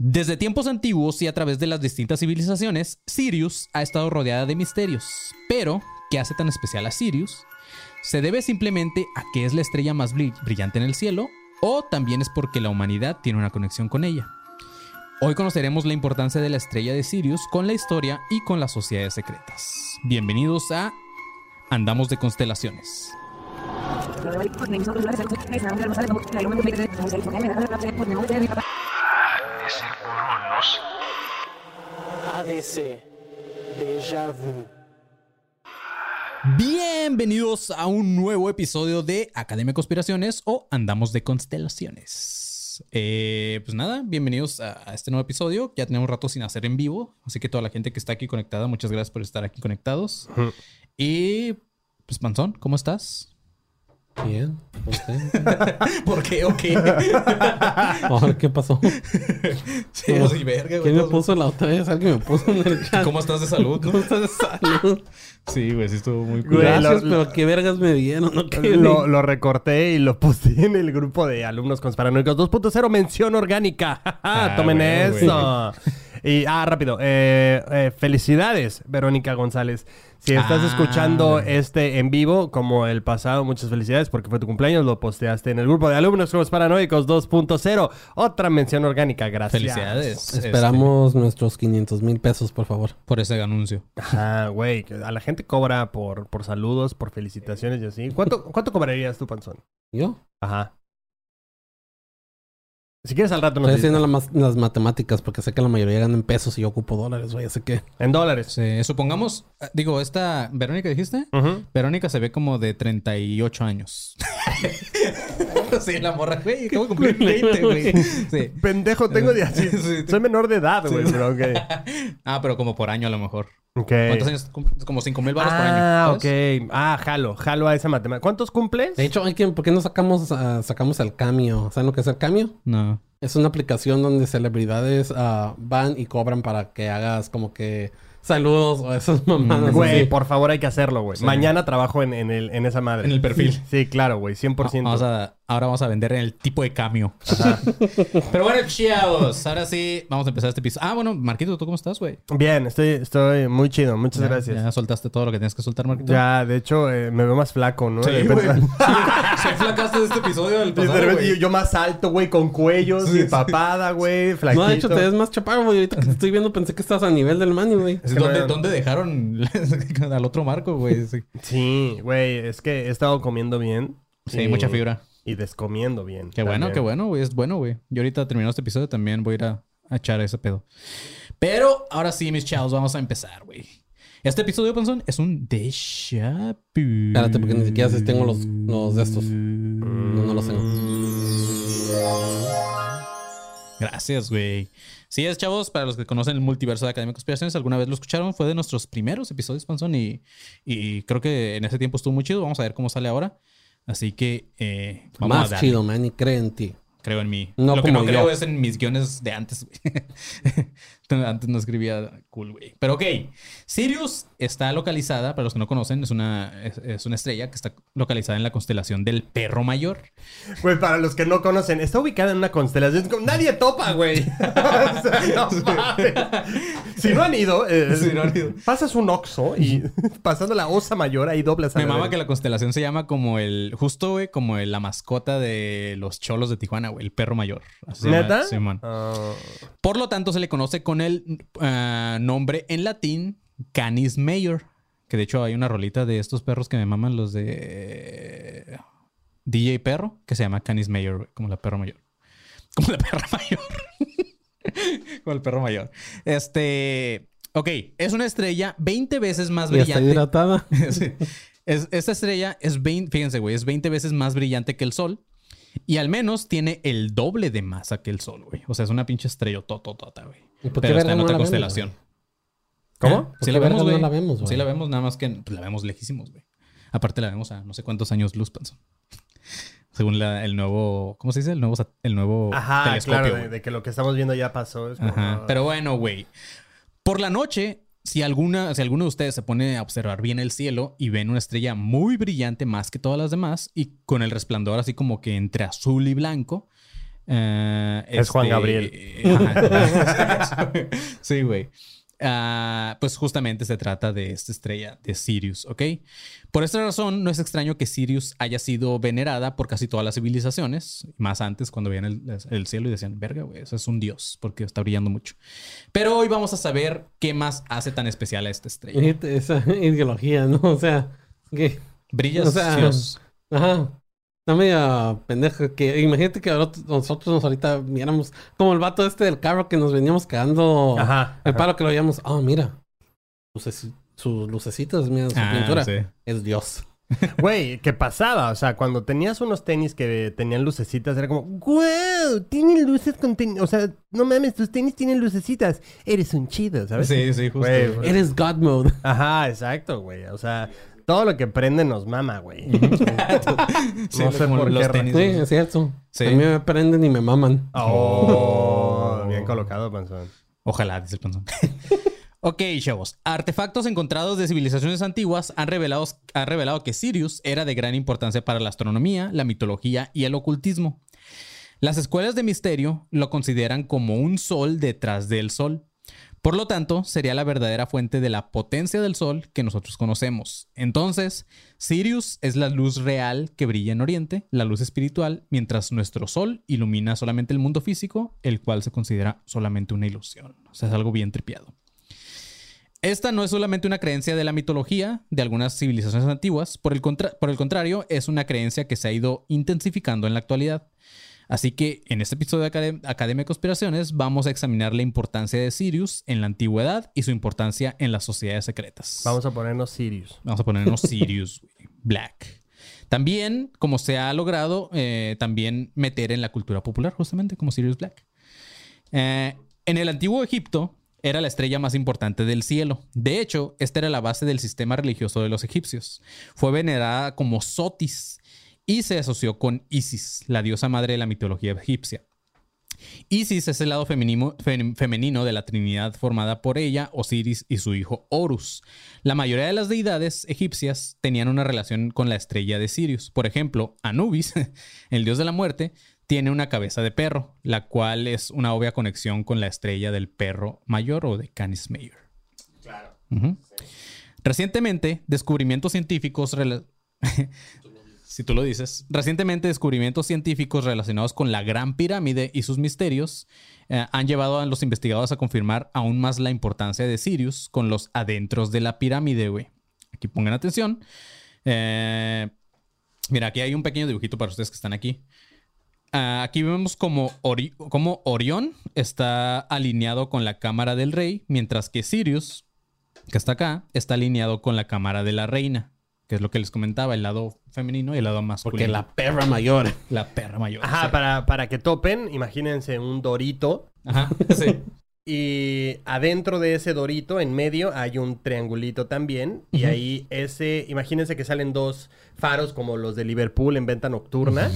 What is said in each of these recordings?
Desde tiempos antiguos y a través de las distintas civilizaciones, Sirius ha estado rodeada de misterios. Pero, ¿qué hace tan especial a Sirius? ¿Se debe simplemente a que es la estrella más bri- brillante en el cielo? ¿O también es porque la humanidad tiene una conexión con ella? Hoy conoceremos la importancia de la estrella de Sirius con la historia y con las sociedades secretas. Bienvenidos a Andamos de Constelaciones. ADC. Déjà vu. Bienvenidos a un nuevo episodio de Academia de Conspiraciones o Andamos de Constelaciones. Eh, pues nada, bienvenidos a, a este nuevo episodio. Ya tenemos un rato sin hacer en vivo, así que toda la gente que está aquí conectada, muchas gracias por estar aquí conectados. Y pues Panzón, ¿cómo estás? Bien, ¿usted? ¿Por qué o qué? ¿qué pasó? sí, soy verga, güey. ¿Quién me puso la otra vez? Alguien me puso en el chat. ¿Cómo estás de salud? no? ¿Cómo estás de salud? Sí, güey, sí estuvo muy cool. Gracias, lo- pero qué vergas me dieron. ¿no? ¿Qué Lo, lo recorté y lo puse en el grupo de alumnos conspiranoicos 2.0 mención orgánica. Ah, Tomen güey, eso. Y, ah, rápido. eh, eh, felicidades, Verónica González. Si estás Ah, escuchando este en vivo, como el pasado, muchas felicidades porque fue tu cumpleaños. Lo posteaste en el grupo de alumnos conspiranoicos 2.0. Otra mención orgánica, gracias. Felicidades. Esperamos nuestros 500 mil pesos, por favor. este, por ese anuncio. Ajá, güey. A la gente cobra por, por saludos, por felicitaciones y así. ¿Cuánto, ¿Cuánto cobrarías tú, Panzón? ¿Yo? Ajá. Si quieres al rato nos Estoy dices. haciendo la mas- las matemáticas porque sé que la mayoría ganan en pesos y yo ocupo dólares, güey. Así que... En dólares. Sí, supongamos, eh, digo, esta Verónica dijiste? Ujú. Verónica se ve como de 38 años. sí, la morra, güey, acabo de cumplir 20, güey. Sí. Pendejo, tengo de así. Sí. Soy menor de edad, güey, pero ok. Ah, pero como por año a lo mejor. Ok. ¿Cuántos años? Cum- Como 5 mil baros por año. Ah, ¿sabes? ok. Ah, jalo, jalo a esa matemática. ¿Cuántos cumples? De hecho, hay que, ¿por qué no sacamos, ah, sacamos el Cameo? ¿Saben lo que es el Cameo? No. Es una aplicación donde celebridades ah, van y cobran para que hagas como que saludos o esas mamadas. Güey, así. por favor, hay que hacerlo, güey. Sí. Mañana trabajo en, en, el, en esa madre. En el perfil. Sí, claro, güey. 100%. Vamos a, ahora vamos a vender en el tipo de cambio. Pero bueno, chavos, ahora sí, vamos a empezar este episodio. Ah, bueno, Marquito, ¿tú cómo estás, güey? Bien, estoy, estoy muy chido. Muchas Ya- gracias. Ya soltaste todo lo que tienes que soltar, Marquito. Ya, de hecho, eh, me veo más flaco, ¿no? Sí, güey. Se flacaste de este episodio del Y de pasado, repente yo, yo más alto, güey, con cuellos, Sí, y sí. papada, güey, flaquito. No, de hecho, te ves más chaparro, güey. Ahorita que te estoy viendo pensé que estás a nivel del Manny, güey. ¿Dónde, no- dónde dejaron al otro Marco, güey? Sí, Sí, güey, es que he estado comiendo bien. Sí, y- mucha fibra. Y descomiendo bien. Qué bueno, qué bueno, güey. Es bueno, güey. Yo ahorita terminando este episodio también voy a ir a, a echar ese pedo. Pero ahora sí, mis chavos, vamos a empezar, güey. Este episodio, Panzón, es un déjà vu. Espérate, porque ni siquiera sé si tengo los- los de estos. No, no los tengo. Gracias, güey. Sí, es, chavos, para los que conocen el multiverso de Academia de Conspiraciones, alguna vez lo escucharon, fue de nuestros primeros episodios, Panzón, y, y creo que en ese tiempo estuvo muy chido. Vamos a ver cómo sale ahora. Así que eh, vamos a Más darle. chido, Manny. Cree en ti. Creo en mí. No Lo que no creo yo. es en mis guiones de antes, güey. antes no escribía cool, güey. Pero ok. Sirius está localizada, para los que no conocen, es una, es, es una estrella que está localizada en la constelación del perro mayor. Güey, para los que no conocen, está ubicada en una constelación. Nadie topa, güey. O sea, no mames. Si no han ido, eh, Si no han ido. pasas un oxo y pasando la osa mayor, ahí doblas a Me la mama que la constelación se llama como el, justo, güey, como el- la mascota de los cholos de Tijuana, güey, el perro mayor. Así se llama, ¿Neta? Simón. Ah, Por lo tanto, se le conoce con el ah, nombre en latín Canis Major. Que de hecho hay una rolita de estos perros que me maman, los de DJ Perro, que se llama Canis Major, güey, como la perro mayor. Como la perra mayor. como el perro mayor. Este. Ok, es una estrella 20 veces más Y está brillante. hidratada. Sí. Es- esta estrella es 20, fíjense, güey, es 20 veces más brillante que el Sol. Y al menos tiene el doble de masa que el Sol, güey. O sea, es una pinche estrella tototota, güey. ¿Y por qué Pero está en otra vemos, constelación. ¿Cómo? ¿Eh? ¿Por Sí la vemos, güey. no la vemos, güey? Sí la vemos, nada más que pues, la vemos lejísimos, güey. Aparte la vemos a no sé cuántos años luz, Panzón. Según la- el nuevo... ¿Cómo se dice? El nuevo, el nuevo Ajá, telescopio, claro, de, de que lo que estamos viendo ya pasó. es como- Ajá. Pero bueno, güey. Por la noche, si, alguna, si alguno de ustedes se pone a observar bien el cielo y ven una estrella muy brillante más que todas las demás y con el resplandor así como que entre azul y blanco, Eh, Es Juan Gabriel. ajá. sí, güey. Ah, pues justamente se trata de esta estrella de Sirius, ¿ok? Por esta razón, no es extraño que Sirius haya sido venerada por casi todas las civilizaciones, más antes cuando veían el, el cielo y decían, verga, güey, eso es un dios, porque está brillando mucho. Pero hoy vamos a saber qué más hace tan especial a esta estrella. Esa ideología, ¿no? O sea, que. Brillas, O sea, Dios. Ajá. Está medio pendejo. Que, imagínate que nosotros nos ahorita viéramos como el vato este del carro que nos veníamos quedando. Ajá. El paro que lo veíamos. Oh, mira. Luceci- sus lucecitas, mira, su Ah, pintura. sí. Es Dios. Güey, ¿qué pasaba? O sea, cuando tenías unos tenis que tenían lucecitas, era como, ¡Wow! Tienen luces con tenis. O sea, no mames, tus tenis tienen lucecicitas. Eres un chido, ¿sabes? Sí, sí, justo. Güey. Eres God mode. Ajá, exacto, güey. O sea, todo lo que prende nos mama, güey. Sí, no sé como por los qué tenis, Sí, güey. es cierto. Sí. A mí me prenden y me maman. Oh, bien colocado, panzón. Ojalá, dice el panzón. ok, chavos. Artefactos encontrados de civilizaciones antiguas han revelado, han revelado que Sirius era de gran importancia para la astronomía, la mitología y el ocultismo. Las escuelas de misterio lo consideran como un sol detrás del sol. Por lo tanto, sería la verdadera fuente de la potencia del sol que nosotros conocemos. Entonces, Sirius es la luz real que brilla en Oriente, la luz espiritual, mientras nuestro sol ilumina solamente el mundo físico, el cual se considera solamente una ilusión. O sea, es algo bien tripiado. Esta no es solamente una creencia de la mitología de algunas civilizaciones antiguas, por el, contra- por el contrario, es una creencia que se ha ido intensificando en la actualidad. Así que en este episodio de Academ- Academia de Conspiraciones vamos a examinar la importancia de Sirius en la antigüedad y su importancia en las sociedades secretas. Vamos a ponernos Sirius. Vamos a ponernos Sirius Black. También, como se ha logrado, eh, también meter en la cultura popular, justamente como Sirius Black. Eh, en el antiguo Egipto era la estrella más importante del cielo. De hecho, esta era la base del sistema religioso de los egipcios. Fue venerada como Sotis y se asoció con Isis, la diosa madre de la mitología egipcia. Isis es el lado femenino, fem- femenino de la Trinidad formada por ella, Osiris y su hijo Horus. La mayoría de las deidades egipcias tenían una relación con la estrella de Sirius. Por ejemplo, Anubis, el dios de la muerte, tiene una cabeza de perro, la cual es una obvia conexión con la estrella del perro mayor o de Canis Major. Claro. Recientemente, descubrimientos científicos si tú lo dices. Recientemente, descubrimientos científicos relacionados con la Gran Pirámide y sus misterios eh, han llevado a los investigadores a confirmar aún más la importancia de Sirius con los adentros de la pirámide, güey. Aquí pongan atención. Eh, mira, aquí hay un pequeño dibujito para ustedes que están aquí. Ah, aquí vemos como, como Orión está alineado con la cámara del rey, mientras que Sirius, que está acá, está alineado con la cámara de la reina, que es lo que les comentaba, el lado femenino y el lado masculino. Porque la perra mayor. La perra mayor. Ajá, sí. para, para que topen, imagínense un dorito. Ajá, sí. Y adentro de ese dorito, en medio, hay un triangulito también. Y ahí ese, imagínense que salen dos faros como los de Liverpool en venta nocturna.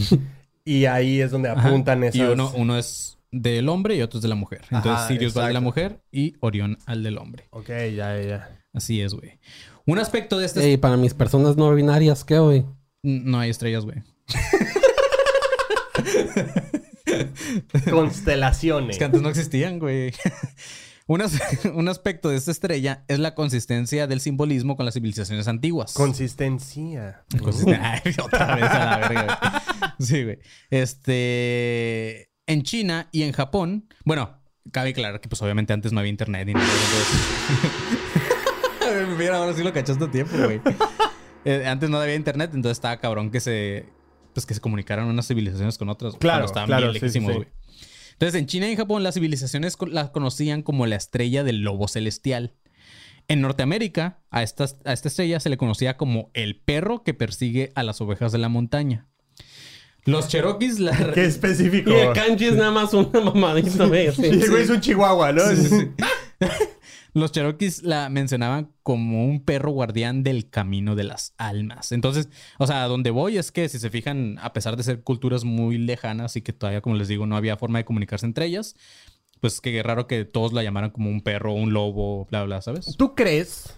y ahí es donde Ajá. apuntan esas... Y uno, uno es del hombre y otro es de la mujer. Entonces Ajá, Sirius va al de la mujer y Orión al del hombre. Ok, ya, ya. Así es, güey. Un aspecto de este... Ey, para mis personas no binarias, ¿qué, güey? No hay estrellas, güey. Constelaciones. Es que antes no existían, güey. Un, as- un aspecto de esta estrella es la consistencia del simbolismo con las civilizaciones antiguas. Consistencia. Consisten- Ay, otra vez a la verga. güey. Sí, güey. Este. En China y en Japón. Bueno, cabe aclarar que, pues, obviamente antes no había internet ni nada. Entonces... Ahora sí lo cachaste a tiempo, güey. Eh, antes no había internet, entonces estaba cabrón que se. Pues que se comunicaran unas civilizaciones con otras. Claro, estaban claro, bien sí, sí, lejísimos, sí. güey. Entonces, en China y en Japón, las civilizaciones co- la conocían como la estrella del lobo celestial. En Norteamérica, a esta, a esta estrella se le conocía como el perro que persigue a las ovejas de la montaña. Los Cherokees la... Qué específico. Y el kanji es nada más una mamadita, güey. así. Sí, güey, es un chihuahua, ¿no? Los Cherokees la mencionaban como un perro guardián del camino de las almas. Entonces, o sea, donde voy es que si se fijan, a pesar de ser culturas muy lejanas y que todavía, como les digo, no había forma de comunicarse entre ellas, pues qué raro que todos la llamaran como un perro, un lobo, bla, bla, ¿sabes? ¿Tú crees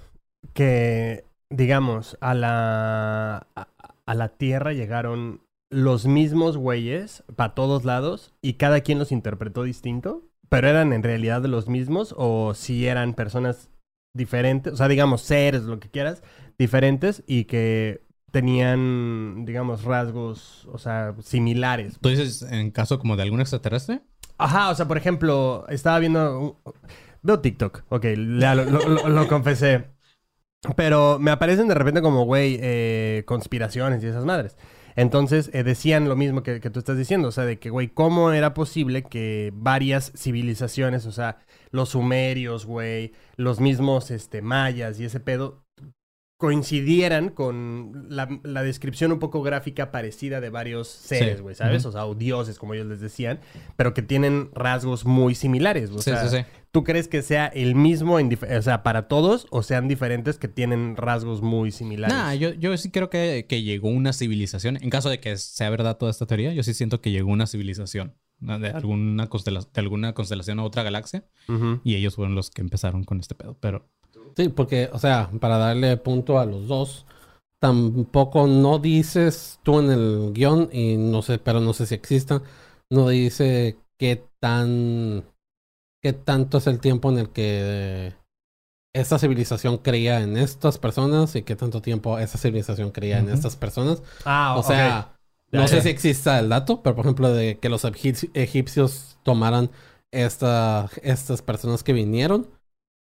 que, digamos, a la, a, a la Tierra llegaron los mismos güeyes para todos lados y cada quien los interpretó distinto? ¿Pero eran en realidad los mismos o si eran personas diferentes? O sea, digamos, seres, lo que quieras, diferentes y que tenían, digamos, rasgos, o sea, similares. ¿Tú dices en caso como de algún extraterrestre? Ajá, o sea, por ejemplo, estaba viendo. Veo TikTok, ok, ya lo, lo- lo- lo confesé. Pero me aparecen de repente como, güey, eh, conspiraciones y esas madres. Entonces eh, decían lo mismo que, que tú estás diciendo, o sea, de que, güey, ¿cómo era posible que varias civilizaciones, o sea, los sumerios, güey, los mismos este, mayas y ese pedo, coincidieran con la, la descripción un poco gráfica parecida de varios seres, Sí. güey, ¿sabes? Ujú. O sea, o dioses, como ellos les decían, pero que tienen rasgos muy similares. O Sí, sea, sí, sí. ¿tú crees que sea el mismo, en o sea, para todos, o sean diferentes que tienen rasgos muy similares? Nah, yo, yo sí creo que, que llegó una civilización. En caso de que sea verdad toda esta teoría, yo sí siento que llegó una civilización de alguna, constela- de alguna constelación a otra galaxia. Y ellos fueron los que empezaron con este pedo. Pero Sí, porque, o sea, para darle punto a los dos, tampoco no dices tú en el guion, y no sé, pero no sé si exista, no dice qué tan, qué tanto es el tiempo en el que esta civilización creía en estas personas y qué tanto tiempo esa civilización creía en estas personas. Ah, O ok. sea, no sé si exista el dato, pero por ejemplo, de que los egipci- egipcios tomaran esta, estas personas que vinieron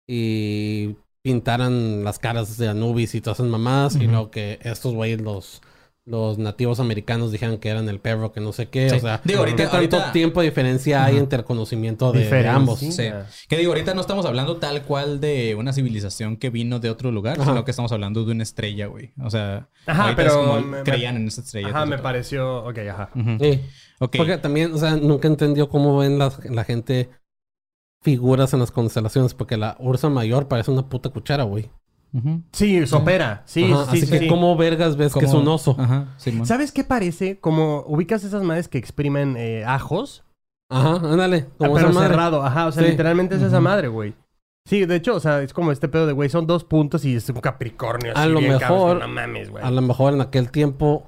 y pintaran las caras de Anubis y todas esas mamadas, y Ujú. luego que estos güeyes, los, los nativos americanos, dijeran que eran el perro, que no sé qué. Sí. O sea, Digo, ahorita- ¿qué tanto ahorita- tiempo de diferencia hay entre el conocimiento de, ambos? Sí. Sí. Que digo, ahorita no estamos hablando tal cual de una civilización que vino de otro lugar, Ajá. sino que estamos hablando de una estrella, güey. O sea, Ajá, es pero como me- me- creían en esa estrella. Ajá, me pareció... Ok, ajá. pedo. Ujú. Sí. Ok. Porque también, o sea, nunca entendió cómo ven la, la gente figuras en las constelaciones, porque la Ursa Mayor parece una puta cuchara, güey. Ujú. Sí, sopera. Sí, Ajá, sí, así sí, que sí. ¿cómo vergas ves que es un oso? Ajá. ¿Sabes qué parece? Como ubicas esas madres que exprimen eh, ajos. Ajá, ándale. Ah, Como pero esa madre. cerrado, ajá, o sea, Sí. literalmente es esa madre, güey. Sí, de hecho, o sea, es como este pedo de, güey, son dos puntos y es un Capricornio. A así lo bien cabrón, mejor- No mames, güey. A lo mejor en aquel tiempo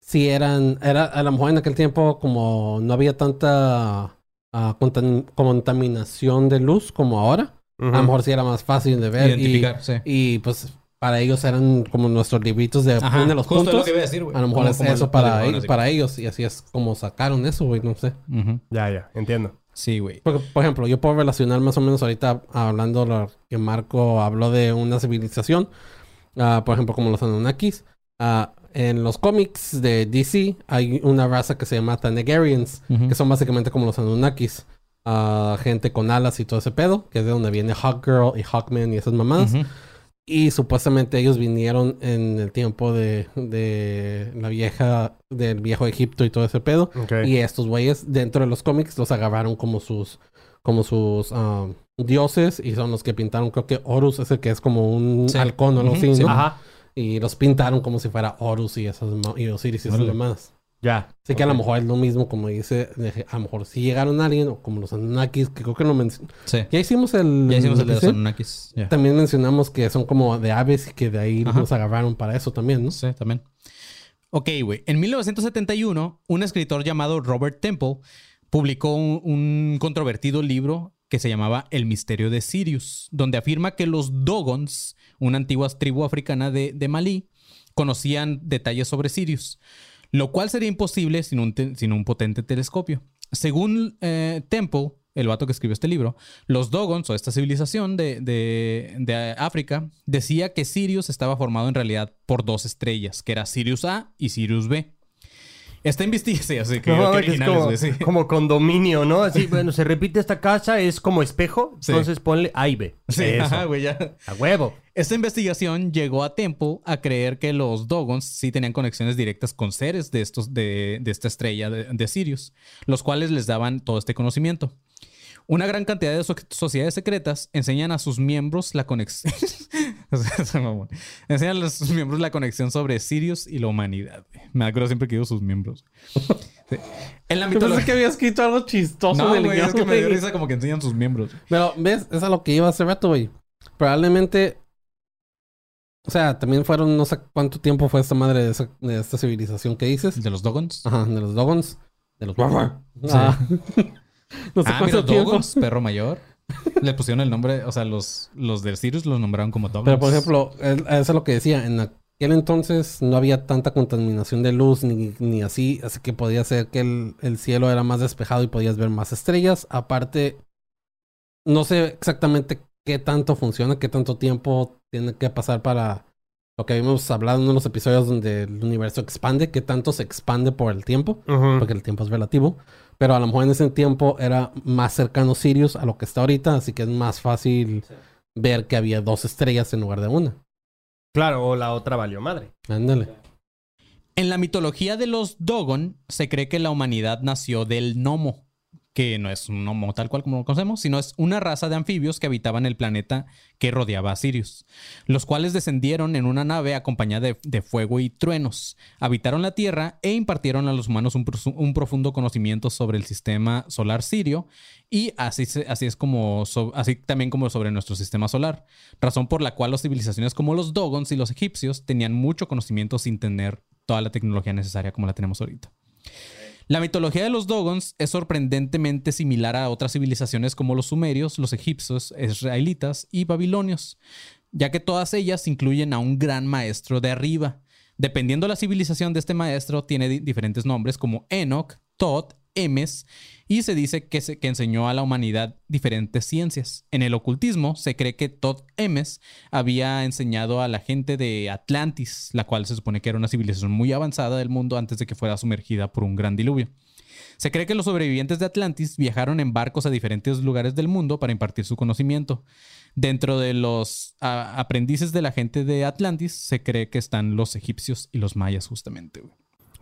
sí eran, era, a lo mejor en aquel tiempo como no había tanta ah, contam- contaminación de luz como ahora, Ujú. a lo mejor sí era más fácil de ver y, Identificar, sí. y pues para ellos eran como nuestros libritos de Ajá, pone los justo puntos. lo que iba a decir, güey. A lo mejor es eso el- para, el- ellos, para ellos y así es como sacaron eso, güey, no sé. Ya, ya, entiendo. Sí, güey. Porque, por ejemplo, yo puedo relacionar más o menos ahorita hablando lo que Marco habló de una civilización, ah, por ejemplo, como los Anunnakis. Ah, en los cómics de DC hay una raza que se llama Thanagarians, Ujú. que son básicamente como los Anunnakis. Ah, gente con alas y todo ese pedo, que es de donde viene Hawkgirl y Hawkman y esas mamadas. Ujú. Y supuestamente ellos vinieron en el tiempo de, de la vieja, del viejo Egipto y todo ese pedo. Ok. Y estos güeyes dentro de los cómics los agarraron como sus como sus ah, dioses y son los que pintaron, creo que Horus es el que es como un Sí. halcón o algo así. Ajá, Y los pintaron como si fuera Horus y esas y Osiris y esas demás. ya. Así que a lo mejor es lo mismo como dice, a lo mejor si llegaron alguien o como los Anunnakis, que creo que lo mencionamos. Sí. Ya hicimos el Ya hicimos el de los. Anunnakis. También mencionamos que son como de aves y que de ahí Ajá. los agarraron para eso también, ¿no? Sí, también. Ok, güey. En 1971, un escritor llamado Robert Temple publicó un, un controvertido libro que se llamaba El misterio de Sirius, donde afirma que los Dogons, una antigua tribu africana de, Malí, conocían detalles sobre Sirius, lo cual sería imposible sin un, potente telescopio. Según eh, Temple, el vato que escribió este libro, los Dogons, o esta civilización de, de- de África, decía que Sirius estaba formado en realidad por dos estrellas, que era Sirius A y Sirius B. Esta investigación, así que, No, qué mames, que es originales, como, güey, sí. como condominio, ¿no? Así, bueno, se repite esta casa, es como espejo, Sí. entonces ponle A y B. Sí, Eso. ajá, güey, ya. A huevo. Esta investigación llegó a Temple a creer que los Dogons sí tenían conexiones directas con seres de, estos, de, de esta estrella de, de Sirius, los cuales les daban todo este conocimiento. Una gran cantidad de so- sociedades secretas enseñan a sus miembros la conexión. Enseñan a sus miembros la conexión sobre Sirius y la humanidad. güey. Me acuerdo siempre que digo sus miembros. Sí. En la Yo pensé mitología. que había escrito algo chistoso No, güey, es que me dio risa como que enseñan sus miembros. Pero, ¿ves? Es a lo que iba hace rato, güey. Probablemente O sea, también fueron, no sé cuánto tiempo fue esta madre de, esa- de esta civilización que dices. De los Dogons. Ajá, de los Dogons. De los... Ah. no sé ah, mira, cuánto tiempo. Dogons, perro mayor. Le pusieron el nombre, o sea, los, los de Sirius los nombraron como Dogons. Pero por ejemplo, es- eso es lo que decía. En aquel entonces no había tanta contaminación de luz ni, ni así. Así que podía ser que el, el cielo era más despejado y podías ver más estrellas. Aparte, no sé exactamente qué tanto funciona, qué tanto tiempo tiene que pasar para lo que habíamos hablado en uno de los episodios donde el universo expande, qué tanto se expande por el tiempo. Porque el tiempo es relativo. Pero a lo mejor en ese tiempo era más cercano Sirius a lo que está ahorita, así que es más fácil ver que había dos estrellas en lugar de una. Claro, o la otra valió madre. Ándale. En la mitología de los Dogon se cree que la humanidad nació del Nomo, que no es un Nomo tal cual como lo conocemos, sino es una raza de anfibios que habitaban el planeta que rodeaba a Sirius, los cuales descendieron en una nave acompañada de, de fuego y truenos, habitaron la Tierra e impartieron a los humanos un, un profundo conocimiento sobre el sistema solar sirio y así, así es como, así también como sobre nuestro sistema solar, razón por la cual las civilizaciones como los Dogons y los egipcios tenían mucho conocimiento sin tener toda la tecnología necesaria como la tenemos ahorita. La mitología de los Dogons es sorprendentemente similar a otras civilizaciones como los sumerios, los egipcios, israelitas y babilonios, ya que todas ellas incluyen a un gran maestro de arriba. Dependiendo de la civilización de este maestro, tiene di- diferentes nombres como Enoch, Tot, Emes, y se dice que, se- que enseñó a la humanidad diferentes ciencias. En el ocultismo se cree que Tot Emes había enseñado a la gente de Atlantis, la cual se supone que era una civilización muy avanzada del mundo antes de que fuera sumergida por un gran diluvio. Se cree que los sobrevivientes de Atlantis viajaron en barcos a diferentes lugares del mundo para impartir su conocimiento. Dentro de los aprendices de la gente de Atlantis se cree que están los egipcios y los mayas justamente.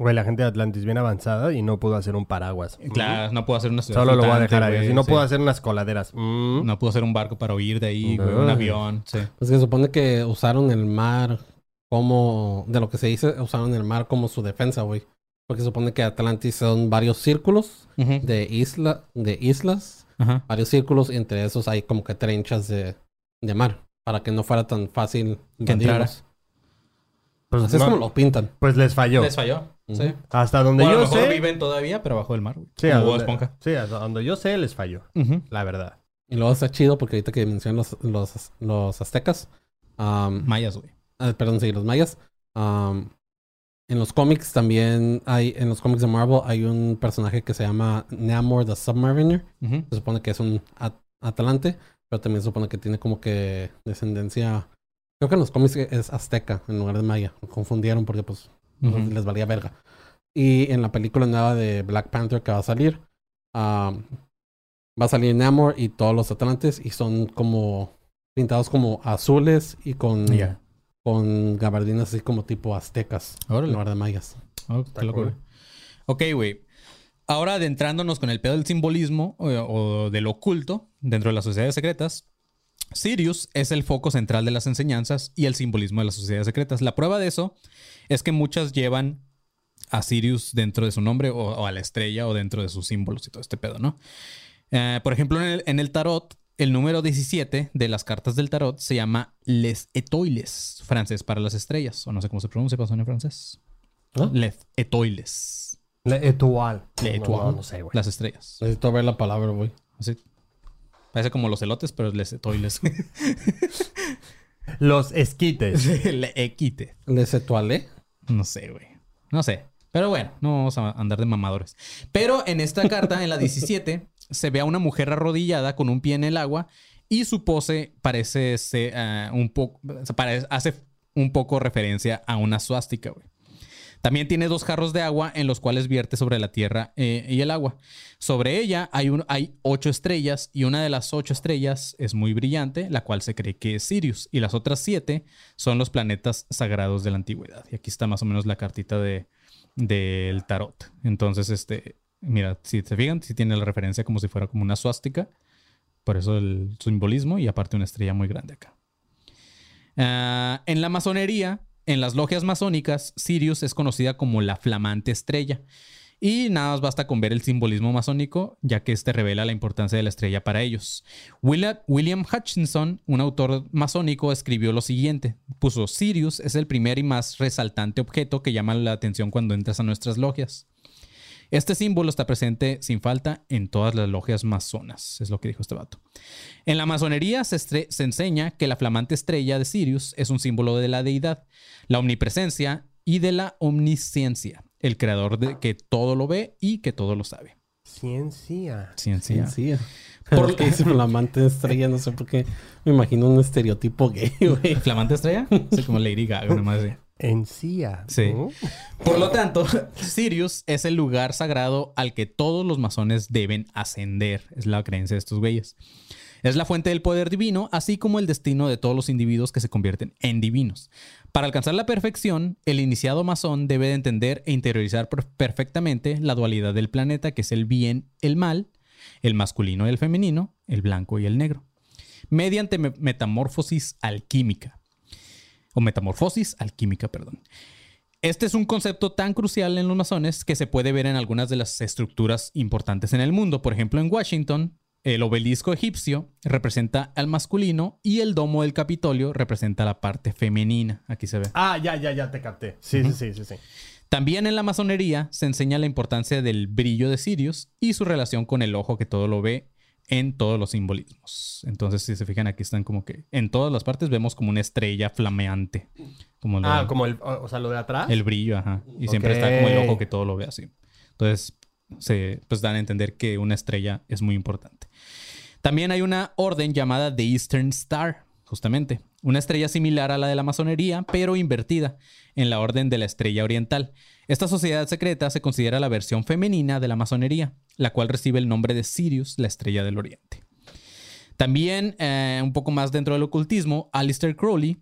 Güey, la gente de Atlantis bien avanzada y no pudo hacer un paraguas. Claro, no puedo hacer una ciudad Solo lo voy a dejar ahí. Si no sí. puedo hacer unas coladeras. Mm. No puedo hacer un barco para huir de ahí, güey, un avión. Sí. Pues que se supone que usaron el mar como, de lo que se dice, usaron el mar como su defensa, güey. Porque se supone que Atlantis son varios círculos de, isla, de islas, varios círculos, y entre esos hay como que trenchas de, de mar, para que no fuera tan fácil Que entrara. invadirlos. Pues, Así es no, como lo pintan. pues les falló. Les falló. Sí. Hasta donde O a lo yo mejor sé. viven todavía, pero abajo del mar. güey. Sí, Como a Bob donde, Esponja. sí, hasta donde yo sé les falló. Ujú. La verdad. Y luego está chido porque ahorita que mencionan los, los, los aztecas, am, Mayas, güey. ah, perdón, sí, los mayas, am, en los cómics también hay, en los cómics de Marvel hay un personaje que se llama Namor the Submariner. Ujú. Se supone que es un at- atlante, pero también se supone que tiene como que descendencia. Creo que en los cómics es azteca en lugar de maya. Me confundieron porque pues Ujú. les valía verga. Y en la película nueva de Black Panther que va a salir, am, va a salir Namor y todos los atlantes y son como pintados como azules y con, Ya. con gabardinas así como tipo aztecas en Órale. lugar de mayas. Oh, qué. Ok, güey. Ahora adentrándonos con el pedo del simbolismo o, o del oculto dentro de las sociedades secretas, Sirius es el foco central de las enseñanzas y el simbolismo de las sociedades secretas. La prueba de eso es que muchas llevan a Sirius dentro de su nombre o, o a la estrella o dentro de sus símbolos y todo este pedo, ¿no? Eh, por ejemplo, en el, en el tarot, el número 17 de las cartas del tarot se llama Les Etoiles, francés para las estrellas, o no sé cómo se pronuncia, pasó en francés. ¿Ah? Les Etoiles. Le Etoile. Le Etoile. No, no sé, güey. Las estrellas. Necesito ver la palabra, güey. Así. Parece como los elotes, pero les etoiles. Los esquites. Le equite. Les étoilé. No sé, güey. No sé. Pero bueno, no vamos a andar de mamadores. Pero en esta carta, en la 17, se ve a una mujer arrodillada con un pie en el agua y su pose parece ser ah, un poco. hace un poco referencia a una suástica, güey. También tiene dos jarros de agua en los cuales vierte sobre la tierra eh, y el agua. Sobre ella hay, un- hay ocho estrellas y una de las ocho estrellas es muy brillante, la cual se cree que es Sirius. Y las otras siete son los planetas sagrados de la antigüedad. Y aquí está más o menos la cartita de, del tarot. Entonces, este, mira, si se fijan, si tiene la referencia como si fuera como una suástica. Por eso el simbolismo y aparte una estrella muy grande acá. Ah, en la masonería, en las logias masónicas, Sirius es conocida como la flamante estrella. Y nada más basta con ver el simbolismo masónico, ya que este revela la importancia de la estrella para ellos. William Hutchinson, un autor masónico, escribió lo siguiente. Puso, Sirius es el primer y más resaltante objeto que llama la atención cuando entras a nuestras logias. Este símbolo está presente sin falta en todas las logias masonas, es lo que dijo este vato. En la masonería se, enseña que la flamante estrella de Sirius es un símbolo de la deidad, la omnipresencia y de la omnisciencia, el creador de que todo lo ve y que todo lo sabe. Ciencia. Ciencia. Sí. Por- que dice flamante estrella, no sé por qué. Me imagino un estereotipo gay, güey. ¿Flamante estrella? Sí, como Lady Gaga, una madre así. Encía. Sí. ¿no? Por lo tanto, Sirius es el lugar sagrado al que todos los masones deben ascender. Es la creencia de estos güeyes. Es la fuente del poder divino, así como el destino de todos los individuos que se convierten en divinos. Para alcanzar la perfección, el iniciado masón debe de entender e interiorizar per- perfectamente la dualidad del planeta, que es el bien, el mal, el masculino y el femenino, el blanco y el negro, mediante me- metamorfosis alquímica. O metamorfosis alquímica, perdón. Este es un concepto tan crucial en los masones que se puede ver en algunas de las estructuras importantes en el mundo. Por ejemplo, en Washington, el obelisco egipcio representa al masculino y el domo del Capitolio representa la parte femenina. Aquí se ve. Ah, ya, ya, ya te capté. Sí, sí, sí, sí, sí. También en la masonería se enseña la importancia del brillo de Sirius y su relación con el ojo que todo lo ve en todos los simbolismos. Entonces, si se fijan, aquí están como que en todas las partes vemos como una estrella flameante. Como lo- Ah, como el, o sea, lo de atrás. el brillo, ajá. Y siempre está como el ojo que todo lo ve así. Entonces, se pues dan a entender que una estrella es muy importante. También hay una orden llamada The Eastern Star, justamente. Una estrella similar a la de la masonería, pero invertida, en la orden de la estrella oriental. Esta sociedad secreta se considera la versión femenina de la masonería, la cual recibe el nombre de Sirius, la estrella del oriente. También, eh, un poco más dentro del ocultismo, Aleister Crowley,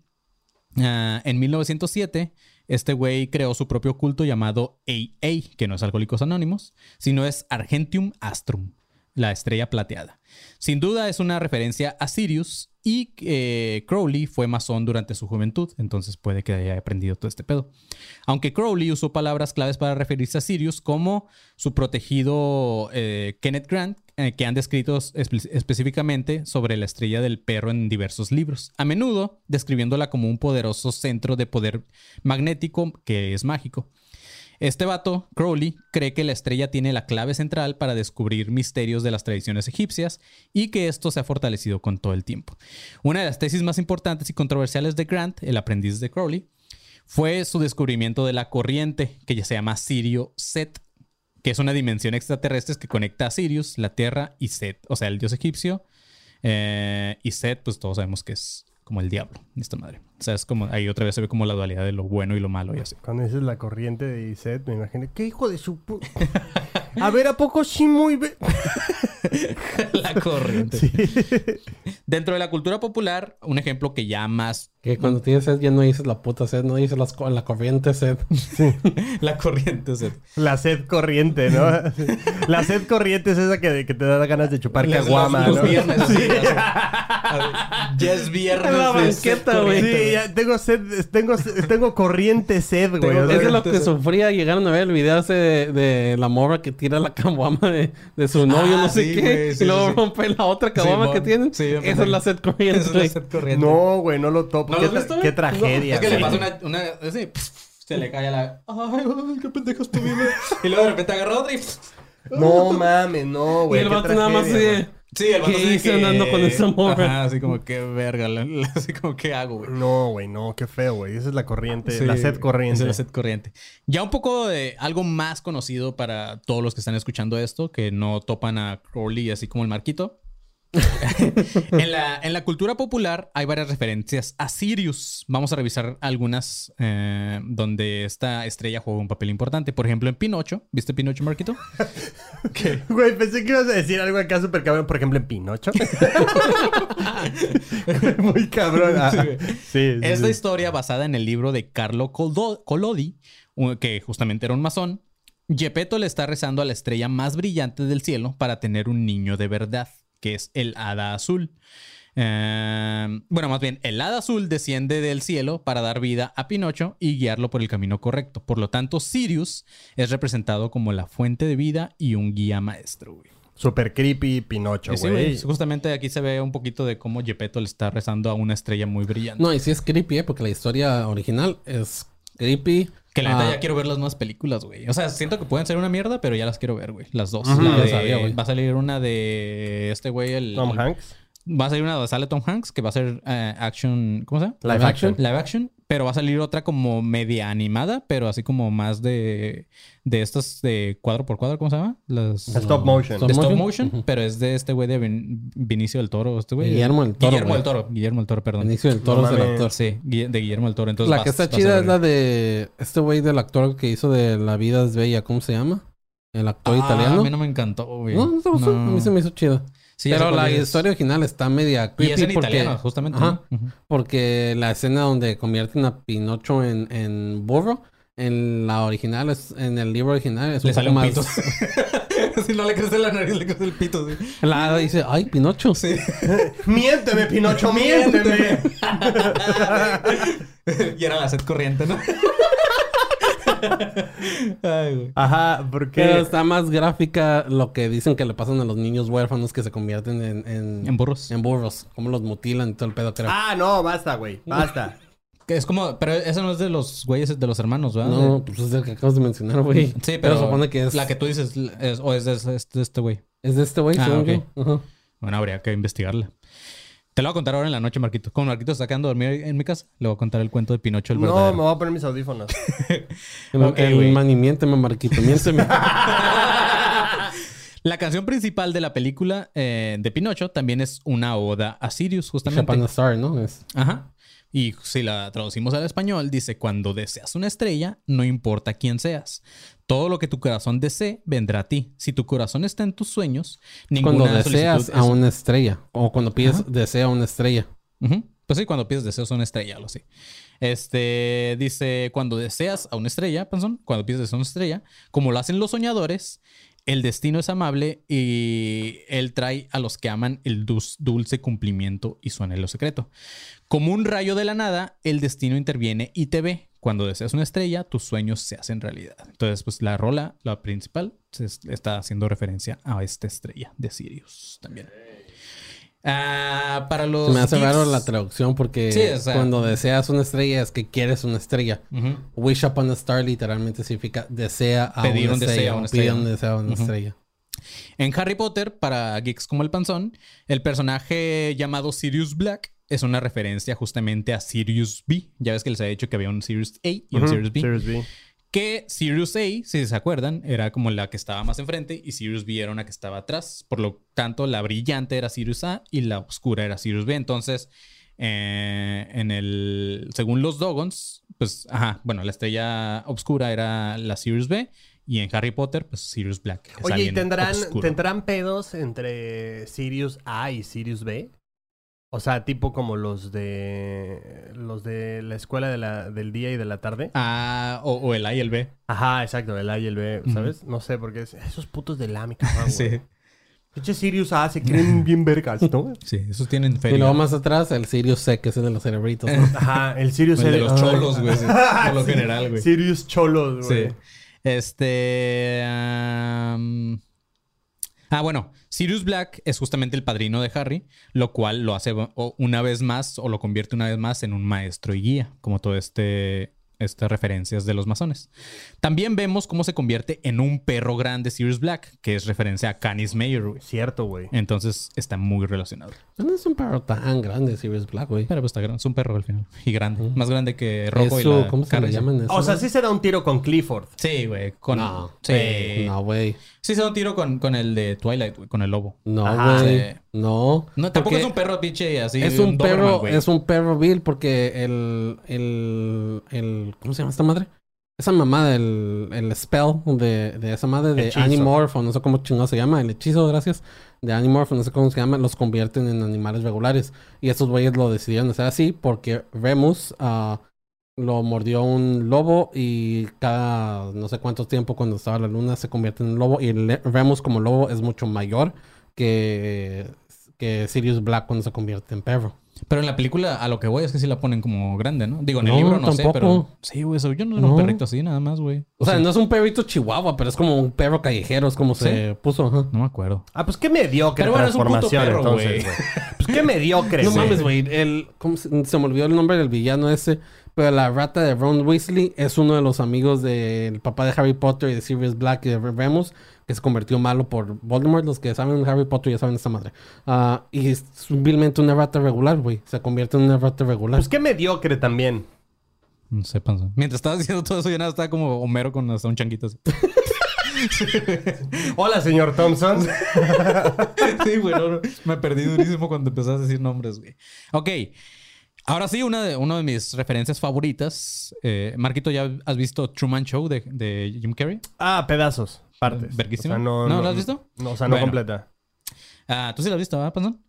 ah, en 1907, este güey creó su propio culto llamado AA, que no es Alcohólicos Anónimos, sino es Argentium Astrum, la estrella plateada. Sin duda es una referencia a Sirius y eh, Crowley fue masón durante su juventud, entonces puede que haya aprendido todo este pedo. Aunque Crowley usó palabras claves para referirse a Sirius como su protegido eh, Kenneth Grant, eh, que han descrito espe- específicamente sobre la estrella del perro en diversos libros, a menudo describiéndola como un poderoso centro de poder magnético que es mágico. Este vato, Crowley, cree que la estrella tiene la clave central para descubrir misterios de las tradiciones egipcias y que esto se ha fortalecido con todo el tiempo. Una de las tesis más importantes y controversiales de Grant, el aprendiz de Crowley, fue su descubrimiento de la corriente que ya se llama Sirio Set, que es una dimensión extraterrestre que conecta a Sirius, la Tierra y Set, o sea, el dios egipcio. eh, y Set, pues todos sabemos que es como el diablo, esta madre. O sea, es como, ahí otra vez se ve como la dualidad de lo bueno y lo malo y así. Cuando dices la corriente de Iset, me imagino. ¿Qué hijo de su pu- A ver, ¿a poco sí muy la corriente. Dentro de la cultura popular, un ejemplo que ya más Que cuando tienes sed ya no dices la puta sed, no dices las co- la corriente sed. la corriente se- La sed corriente, ¿no? la sed corriente es esa que, que te da ganas de chupar caguama, los ¿no? viernes, sí. Ya es viernes. La banqueta, sed güey. Sí, ya tengo sed, tengo, tengo corriente sed, güey. Tengo Es de lo que sed. sufría. Llegaron a ver el video ese de, de la morra que tira la caguama de, de su novio, Ah, no sé sí, qué. sí, y luego rompe la otra caguama que tienen. Esa es la sed corriente. Esa es la sed corriente. No, güey, no lo topo. ¿No qué, tra- visto, qué güey? tragedia. Es que le pasa una, una así, pf, se le cae a la. Ay, ay, qué pendejo es tu vida. Y luego de repente agarra otra y. No mames, no, Y güey. el qué vato nada más así. Sí, el vato ¿Qué andando con esa morra? Ajá, así como que verga. la- la- Así como, ¿qué hago, güey? No, güey, no, qué feo, güey. Esa es la corriente, Sí, la sed corriente. esa es la sed corriente. Ya un poco de algo más conocido para todos los que están escuchando esto, que no topan a Crowley así como el Marquito. en, la, en la cultura popular hay varias referencias a Sirius. Vamos a revisar algunas eh, donde esta estrella juega un papel importante. Por ejemplo, en Pinocho. ¿Viste Pinocho, Marquito? Güey, pensé que ibas a decir algo acá súper cabrón. Por ejemplo, en Pinocho. Muy cabrón. Ah, Sí, sí, Esta sí. historia basada en el libro de Carlo Coldo- Collodi, que justamente era un masón. Gepetto le está rezando a la estrella más brillante del cielo para tener un niño de verdad, que es el hada azul. Eh, bueno, más bien, el hada azul desciende del cielo para dar vida a Pinocho y guiarlo por el camino correcto. Por lo tanto, Sirius es representado como la fuente de vida y un guía maestro, güey. Super creepy Pinocho, Y sí, güey. güey, Justamente aquí se ve un poquito de cómo Gepetto le está rezando a una estrella muy brillante. No, y sí es creepy, ¿eh? Porque la historia original es creepy. Que la neta ya quiero ver las nuevas películas, güey. O sea, siento que pueden ser una mierda, pero ya las quiero ver, güey. Las dos. Ujú, La ya de- sabía, güey. va a salir una de este güey, el. Tom el- Hanks. Va a salir una donde sale Tom Hanks, que va a ser eh, action. ¿Cómo se llama? Live action. Live action. Pero va a salir otra como media animada, pero así como más de. De estas de cuadro por cuadro, ¿cómo se llama? Las. Stop motion. Stop motion. motion, pero es de este güey de Vin- Vinicio del Toro. Este güey. Guillermo del Toro, Guillermo del Toro. Guillermo del Toro, perdón. Inicio del toro No es el actor. Sí, de Guillermo del Toro. Entonces la vas- que está chida es la de este güey del actor que hizo de La vida es bella. ¿Cómo se llama? El actor Ah, italiano. A mí no me encantó, güey. No, no gustó. A mí se me hizo chido. Sí, Pero la es. historia original está media Y creepy es en porque, italiano, justamente. Ajá. ¿no? Ujú. porque la escena donde convierten a Pinocho en, en burro, en la original, es, en el libro original es Le un sale poco un más... pito. si no le crece la nariz, le crece el pito. Sí. La dice, ay, Pinocho. Sí. Miénteme, Pinocho, miénteme. y era la sed corriente, ¿no? Ay, güey. Ajá, porque... Pero está más gráfica lo que dicen que le pasan a los niños huérfanos que se convierten en... En, En burros. en burros. Cómo los mutilan y todo el pedo, creo. Ah, no, basta, güey. Basta. Que es como, pero eso no es de los güeyes de los hermanos, ¿verdad? no, pues es el que acabas de mencionar, güey. Sí, pero, supone que es... la que tú dices es, o es de, es de este güey. Es de este güey, Ah, según ok. yo. Ajá. Bueno, habría que investigarla. Te lo voy a contar ahora en la noche, Marquito. Como Marquito está quedando a dormir en mi casa, le voy a contar el cuento de Pinocho el No, me voy a poner mis audífonos. El, Ok, güey. mani, miénteme, Marquito, miénteme. La canción principal de la película eh, de Pinocho también es una oda a Sirius, justamente. Chapana Star, ¿no? Es... Ajá. Y si la traducimos al español, dice, cuando deseas una estrella, no importa quién seas. Todo lo que tu corazón desee, vendrá a ti. Si tu corazón está en tus sueños, ninguna Cuando deseas a una estrella. O cuando pides desea una estrella. Pues sí, cuando pides deseos a una estrella, lo sé. Este dice: Cuando deseas a una estrella, Panzón, cuando pides deseos a una estrella, como lo hacen los soñadores, el destino es amable y él trae a los que aman el dulce cumplimiento y su anhelo secreto. Como un rayo de la nada, el destino interviene y te ve. Cuando deseas una estrella, tus sueños se hacen realidad. Entonces, pues la rola, la principal, se está haciendo referencia a esta estrella de Sirius también. Ah, para los. Se me hace raro la traducción porque Sí, o sea- cuando deseas una estrella es que quieres una estrella. Wish upon a star literalmente significa desea a Pedir una un deseo estrella. a una o pide estrella. un deseo a una estrella. En Harry Potter, para geeks como el panzón, el personaje llamado Sirius Black es una referencia justamente a Sirius B. Ya ves que les había dicho que había un Sirius A y un Sirius B. Sirius B. Que Sirius A, si se acuerdan, era como la que estaba más enfrente y Sirius B era una que estaba atrás. Por lo tanto, la brillante era Sirius A y la oscura era Sirius B. Entonces, eh, en el. Según los Dogons, pues, ajá, bueno, la estrella oscura era la Sirius B y en Harry Potter, pues Sirius Black. es Oye, ¿y tendrán, oscuro. tendrán pedos entre Sirius A y Sirius B? O sea, tipo como los de los de la escuela de la, del día y de la tarde. Ah, o, o el A y el B. Ajá, exacto, el A y el B, ¿sabes? No sé, porque es- esos putos de la mi cabrón, güey. Sí, Pinche Sirius A se creen bien vergas, ¿no? sí, esos tienen Y feria. luego más atrás el Sirius C, que es el de los cerebritos. ¿no? Ajá, el Sirius El de A- los cholos, güey. Por lo Sí, general, güey. Sirius cholos, güey. Sí. Este. am, Ah, bueno, Sirius Black es justamente el padrino de Harry, lo cual lo hace una vez más o lo convierte una vez más en un maestro y guía, como todo este estas referencias de los masones. También vemos cómo se convierte en un perro grande Sirius Black, que es referencia a Canis Mayer, güey. Cierto, güey. Entonces está muy relacionado. No es un perro tan grande, Sirius Black, güey. Pero pues está grande, es un perro al final. Y grande. Más grande que Rojo y la ¿Cómo se le llaman eso? O sea, sí se da un tiro con Clifford. Sí, güey. Con... No. Sí. No, güey. Sí se da un tiro con, con el de Twilight, güey. Con el lobo. No, güey. No. No, tampoco es un perro pinche así. Es un Doberman, perro, es un perro vil porque el, el, el, ¿cómo se llama esta madre? Esa mamada, el, el spell de, de esa madre de Hechizo. Animorph, o no sé cómo chingado se llama, el hechizo, gracias, de Animorph, no sé cómo se llama, los convierten en animales regulares. Y estos güeyes lo decidieron hacer así porque Remus ah, lo mordió un lobo y cada no sé cuánto tiempo cuando estaba la luna se convierte en un lobo. Y el Remus como lobo es mucho mayor que, que Sirius Black cuando se convierte en perro. Pero en la película, a lo que voy es que sí la ponen como grande, ¿no? Digo, en el No, libro no sé, tampoco. pero. Sí, güey, yo no era un perrito así, nada más, güey. O sea, no es un perrito chihuahua, pero es como un perro callejero, es como se puso. ajá. No me acuerdo. Ah, pues qué mediocre Pero bueno, es un puto perro, entonces, güey. Pues qué mediocre, No mames, güey. El, ¿cómo se, se me olvidó el nombre del villano ese. Pero la rata de Ron Weasley es uno de los amigos del papá de Harry Potter y de Sirius Black y de Remus, que se convirtió malo por Voldemort. Los que saben Harry Potter ya saben esta madre. Ah, y es vilmente una rata regular, güey. Se convierte en una rata regular. Pues qué mediocre también. No sé, panza. Mientras estabas diciendo todo eso, yo nada estaba como Homero con hasta un changuito así. Hola, señor Thompson. sí, güey, no, no. me perdí durísimo cuando empezaste a decir nombres, güey. Ok. Ahora sí, una de, una de mis referencias favoritas. Eh, Marquito, ¿ya has visto Truman Show de, de Jim Carrey? ah, pedazos. Partes. Verguísima. O sea, no, ¿No, ¿la has visto? No, o sea, no Bueno. completa. Ah, ¿tú sí la has visto, verdad, Panzón?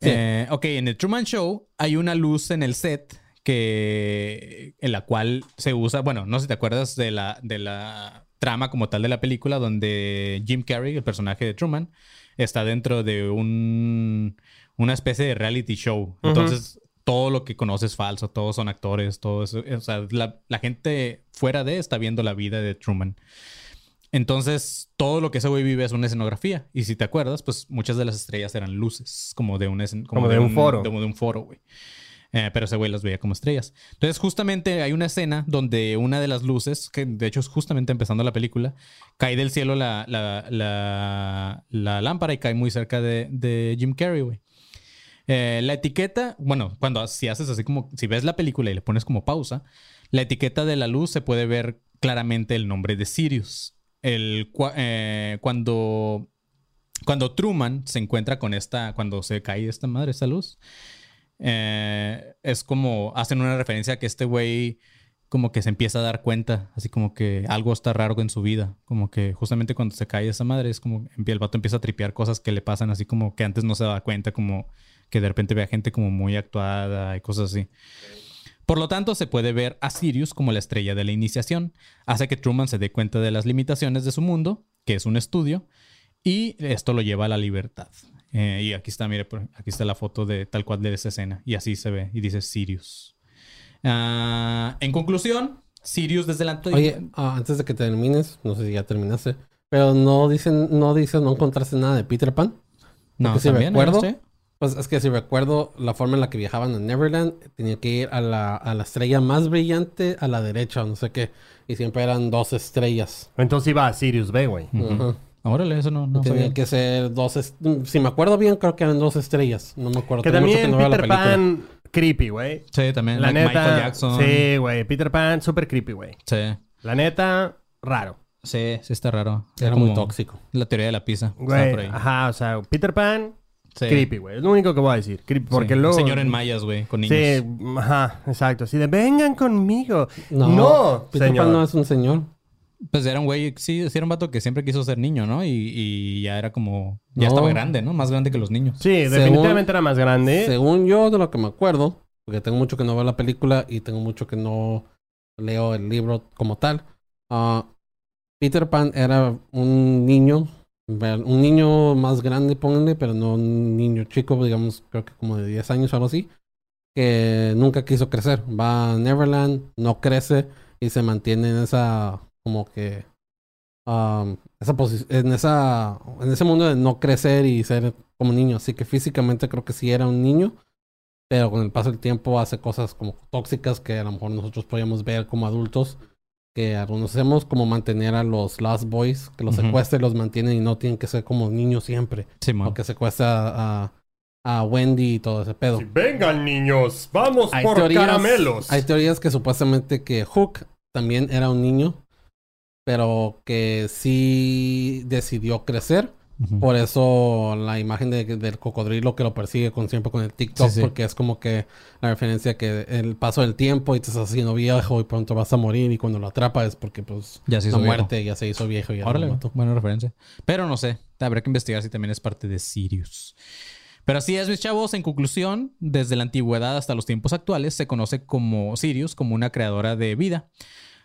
Sí. Eh, ok, en el Truman Show hay una luz en el set que en la cual se usa, bueno, no sé si te acuerdas de la, de la trama como tal de la película donde Jim Carrey, el personaje de Truman, está dentro de un una especie de reality show. Entonces, todo lo que conoces es falso, todos son actores, todo eso, o sea, la, la gente fuera de está viendo la vida de Truman. Entonces, todo lo que ese güey vive es una escenografía. Y si te acuerdas, pues muchas de las estrellas eran luces, como de un, escen- Como de un foro. Como de un foro, güey. Eh, pero ese güey las veía como estrellas. Entonces, justamente hay una escena donde una de las luces, que de hecho es justamente empezando la película, cae del cielo la, la, la, la lámpara y cae muy cerca de, de Jim Carrey, güey. Eh, la etiqueta, bueno, cuando si haces así como, si ves la película y le pones como pausa, la etiqueta de la luz se puede ver claramente el nombre de Sirius. El, eh, cuando, cuando Truman se encuentra con esta, cuando se cae esta madre, esta luz, eh, es como, hacen una referencia a que este güey como que se empieza a dar cuenta, así como que algo está raro en su vida, como que justamente cuando se cae esa madre es como el vato empieza a tripear cosas que le pasan así como que antes no se daba cuenta, como que de repente ve a gente como muy actuada y cosas así. Por lo tanto, se puede ver a Sirius como la estrella de la iniciación. Hace que Truman se dé cuenta de las limitaciones de su mundo, que es un estudio, y esto lo lleva a la libertad. Eh, y aquí está, mire, aquí está la foto de tal cual de esa escena. Y así se ve, y dice Sirius. Ah, en conclusión, Sirius desde la... Oye, ah, antes de que termines, no sé si ya terminaste, pero no dicen, no dices, no encontraste nada de Peter Pan. no, si también, ¿eh? ¿Sí? Pues es que si recuerdo la forma en la que viajaban a Neverland, tenía que ir a la, a la estrella más brillante a la derecha, no sé qué. Y siempre eran dos estrellas. Entonces iba a Sirius B, güey. Ajá. Órale, eso no, no Tenía sabía. que ser dos. est- Si me acuerdo bien, creo que eran dos estrellas. No me acuerdo. Que Tengo mucho también no Peter. Pan, creepy, güey. Sí, también. La neta. Michael Jackson. Sí, güey. Peter Pan, súper creepy, güey. Sí. La neta, raro. Sí, sí está raro. Era Como muy tóxico. La teoría de la pizza. Güey, ajá, o sea, Peter Pan, Sí. creepy, güey. Es lo único que voy a decir. Creepy, porque Sí. luego... Señor en mayas, güey, con niños. Sí, ajá, exacto. Así de, vengan conmigo. No, No, Peter señor. Pan no es un señor. Pues era un güey, sí, sí era un vato que siempre quiso ser niño, ¿no? Y, y ya era como, ya No. estaba grande, ¿no? Más grande que los niños. Sí, Según- definitivamente era más grande. Según yo, de lo que me acuerdo, porque tengo mucho que no veo la película y tengo mucho que no leo el libro como tal. ah, Peter Pan era un niño, un niño más grande, pónganle, pero no un niño chico, digamos, creo que como de 10 años o algo así, que nunca quiso crecer. Va a Neverland, no crece y se mantiene en esa, como que, um, esa en esa, en ese mundo de no crecer y ser como niño. Así que físicamente creo que sí era un niño, pero con el paso del tiempo hace cosas como tóxicas que a lo mejor nosotros podríamos ver como adultos, que algunos hacemos, como mantener a los Last Boys, que los secuestran y los mantienen y no tienen que ser como niños siempre, Sí, o que secuestra a, a Wendy y todo ese pedo. Vengan, niños, vamos Hay por teorías, caramelos. hay teorías que supuestamente que Hook también era un niño, pero que sí decidió crecer. Por eso la imagen de- del cocodrilo que lo persigue con siempre con el TikTok, Sí, sí. porque es como que la referencia que el paso del tiempo y te estás haciendo viejo y pronto vas a morir y cuando lo atrapa es porque pues Ya se la hizo viejo. muerte ya se hizo viejo y ya Órale, lo mató. buena referencia. Pero no sé, habrá que investigar si también es parte de Sirius. Pero así es, mis chavos. En conclusión, desde la antigüedad hasta los tiempos actuales se conoce como Sirius como una creadora de vida.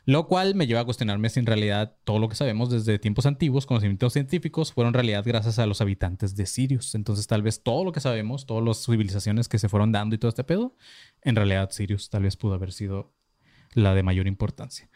Lo cual me lleva a cuestionarme si en realidad todo lo que sabemos desde tiempos antiguos, conocimientos científicos, fueron realidad gracias a los habitantes de Sirius. Entonces tal vez todo lo que sabemos, todas las civilizaciones que se fueron dando y todo este pedo, en realidad Sirius tal vez pudo haber sido la de mayor importancia.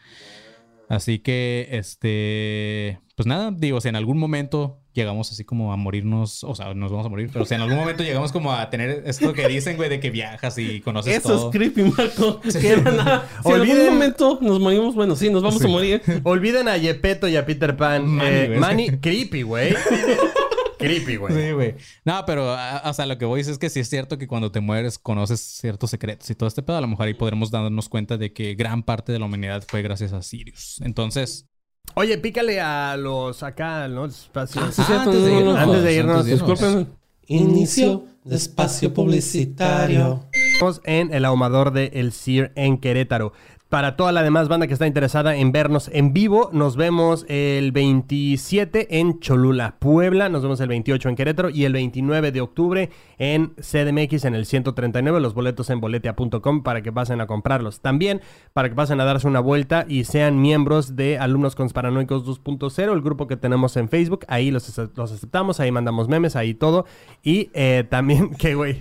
Así que, este, pues nada, digo, si en algún momento llegamos así como a morirnos, o sea, nos vamos a morir, pero si en algún momento llegamos como a tener esto que dicen, güey, de que viajas y conoces Eso todo. es creepy, Marco. Que era nada. Si en algún momento nos morimos, bueno, sí, nos vamos a morir. Olviden a Yepeto y a Peter Pan. Manny, Eh. Manny, creepy, güey. creepy, güey. Sí, güey. No, pero, a- o sea, lo que voy a decir es que sí es cierto que cuando te mueres conoces ciertos secretos y todo este pedo. A lo mejor ahí podremos darnos cuenta de que gran parte de la humanidad fue gracias a Sirius. Entonces, Oye, pícale a los acá, ¿no? Espacios. Sí, cierto, antes de no, no, irnos, no, antes de irnos, Disculpen. Inicio de espacio publicitario. Estamos en el ahumador de El Sir en Querétaro. Para toda la demás banda que está interesada en vernos en vivo, nos vemos el 27 en Cholula, Puebla. Nos vemos el 28 en Querétaro y el 29 de octubre en CDMX en el 139. Los boletos en boletia.com para que pasen a comprarlos. También para que pasen a darse una vuelta y sean miembros de Alumnos Conspiranoicos 2.0, el grupo que tenemos en Facebook. Ahí los aceptamos, ahí mandamos memes, ahí todo. Y eh, también, ¿qué güey?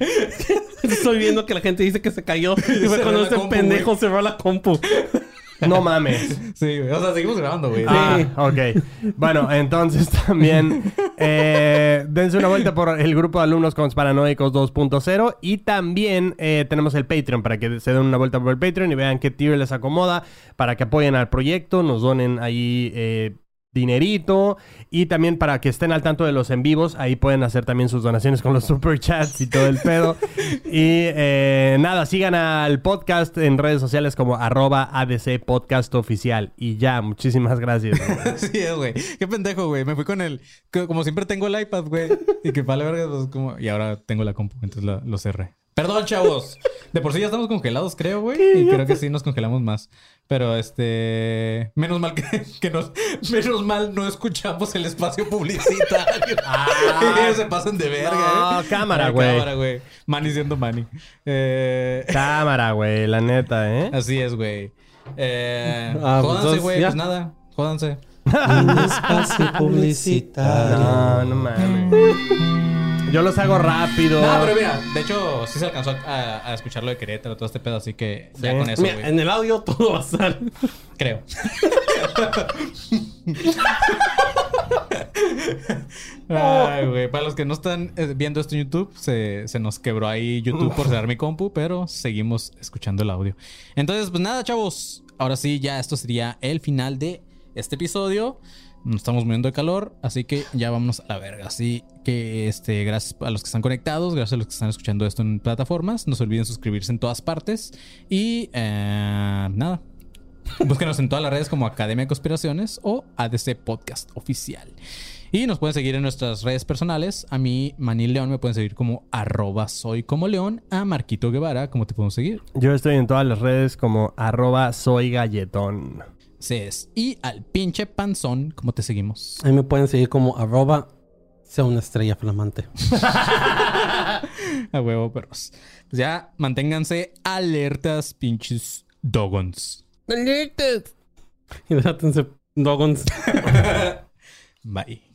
Estoy viendo que la gente dice que se cayó. Y fue cuando este compu, pendejo cerró la compu. No mames. sí, güey. O sea, seguimos grabando, güey. Ah, ok. Bueno, entonces también eh, dense una vuelta por el grupo de alumnos con Paranoicos 2.0 y también eh, tenemos el Patreon para que se den una vuelta por el Patreon y vean qué tier les acomoda para que apoyen al proyecto, nos donen ahí eh, dinerito y también para que estén al tanto de los en vivos, ahí pueden hacer también sus donaciones con los super chats y todo el pedo. y eh, nada, sigan al podcast en redes sociales como arroba ADC Podcast Oficial. Y ya, muchísimas gracias. Sí, es, güey. Qué pendejo, güey. Me fui con el. Como siempre tengo el iPad, güey. Y que vale verga, pues como. Y ahora tengo la compu, entonces la- lo cerré. Perdón, chavos. De por sí ya estamos congelados, creo, güey. Y creo que sí nos congelamos más. Pero este. Menos mal que, que nos. Menos mal no escuchamos el espacio publicitario. Se pasan de verga, No, eh. cámara, güey. Cámara, güey. Manny siendo Manny. Eh. Cámara, güey, la neta, ¿eh? Así es, güey. Eh, Ah, pues jódanse, güey. Pues nada, jódanse. Un espacio publicitario. No, no mames. Yo los hago rápido. No, pero mira, de hecho, sí se alcanzó a, a escuchar lo de Querétaro, todo este pedo, así que ya Sí. con eso, Mira, en el audio todo va a estar. Creo. Ay, güey. Para los que no están eh, viendo esto en YouTube, se, se nos quebró ahí YouTube por cerrar mi compu, pero seguimos escuchando el audio. Entonces, pues nada, chavos. Ahora sí, ya esto sería el final de este episodio. Nos estamos muriendo de calor, así que ya vámonos a la verga. Así que, este, gracias a los que están conectados, gracias a los que están escuchando esto en plataformas. No se olviden suscribirse en todas partes. Y eh, nada, Búsquenos en todas las redes como Academia de Conspiraciones o ADC Podcast Oficial. Y nos pueden seguir en nuestras redes personales. A mí, Manil León, me pueden seguir como arroba soy como león. A Marquito Guevara, ¿cómo te podemos seguir? Yo estoy en todas las redes como arroba soy galletón. Ces. Y al pinche panzón, ¿cómo te seguimos? Ahí me pueden seguir como arroba sea una estrella flamante. A huevo, perros. Pues ya manténganse alertas, pinches dogons. Hidrátense, dogons. Bye.